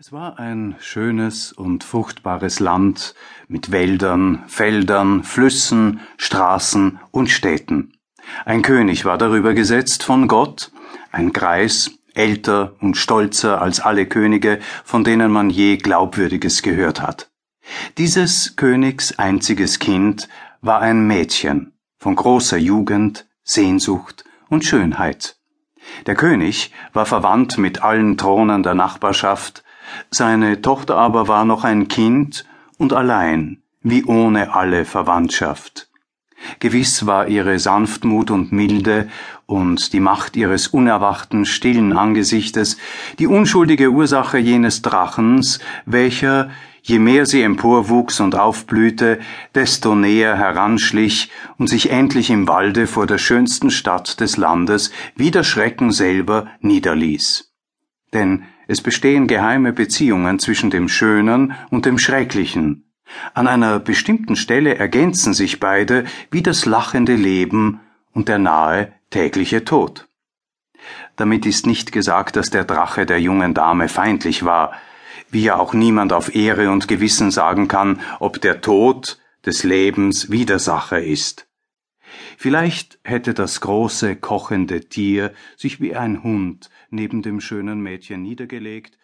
Es war ein schönes und fruchtbares Land mit Wäldern, Feldern, Flüssen, Straßen und Städten. Ein König war darüber gesetzt von Gott, ein Greis, älter und stolzer als alle Könige, von denen man je Glaubwürdiges gehört hat. Dieses Königs einziges Kind war ein Mädchen von großer Jugend, Sehnsucht und Schönheit. Der König war verwandt mit allen Thronen der Nachbarschaft, seine Tochter aber war noch ein Kind und allein, wie ohne alle Verwandtschaft. Gewiss war ihre Sanftmut und Milde und die Macht ihres unerwachten, stillen Angesichtes die unschuldige Ursache jenes Drachens, welcher, je mehr sie emporwuchs und aufblühte, desto näher heranschlich und sich endlich im Walde vor der schönsten Stadt des Landes wie der Schrecken selber niederließ. Denn es bestehen geheime Beziehungen zwischen dem Schönen und dem Schrecklichen. An einer bestimmten Stelle ergänzen sich beide wie das lachende Leben und der nahe tägliche Tod. Damit ist nicht gesagt, dass der Drache der jungen Dame feindlich war, wie ja auch niemand auf Ehre und Gewissen sagen kann, ob der Tod des Lebens Widersacher ist. Vielleicht hätte das große kochende Tier sich wie ein Hund neben dem schönen Mädchen niedergelegt